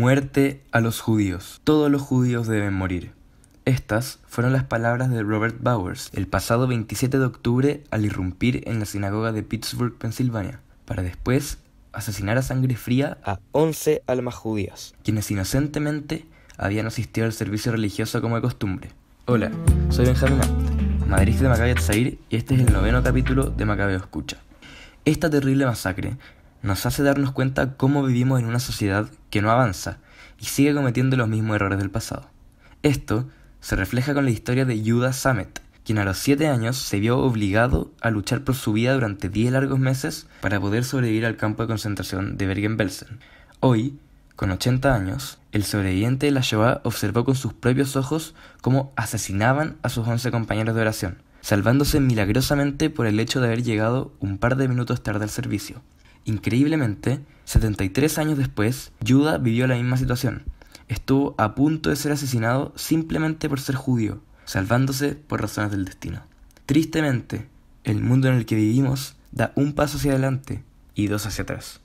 Muerte a los judíos. Todos los judíos deben morir. Estas fueron las palabras de Robert Bowers el pasado 27 de octubre al irrumpir en la sinagoga de Pittsburgh, Pensilvania, para después asesinar a sangre fría a 11 almas judías, quienes inocentemente habían asistido al servicio religioso como de costumbre. Hola, soy Benjamín Abt, madrista de Maccabi Zair y este es el noveno capítulo de Macabeo Escucha. Esta terrible masacre nos hace darnos cuenta cómo vivimos en una sociedad que no avanza y sigue cometiendo los mismos errores del pasado. Esto se refleja con la historia de Judas Samet, quien a los 7 años se vio obligado a luchar por su vida durante 10 largos meses para poder sobrevivir al campo de concentración de Bergen-Belsen. Hoy, con 80 años, el sobreviviente de la Shoah observó con sus propios ojos cómo asesinaban a sus 11 compañeros de oración, salvándose milagrosamente por el hecho de haber llegado un par de minutos tarde al servicio. Increíblemente, 73 años después, Judah vivió la misma situación. Estuvo a punto de ser asesinado simplemente por ser judío, salvándose por razones del destino. Tristemente, el mundo en el que vivimos da un paso hacia adelante y dos hacia atrás.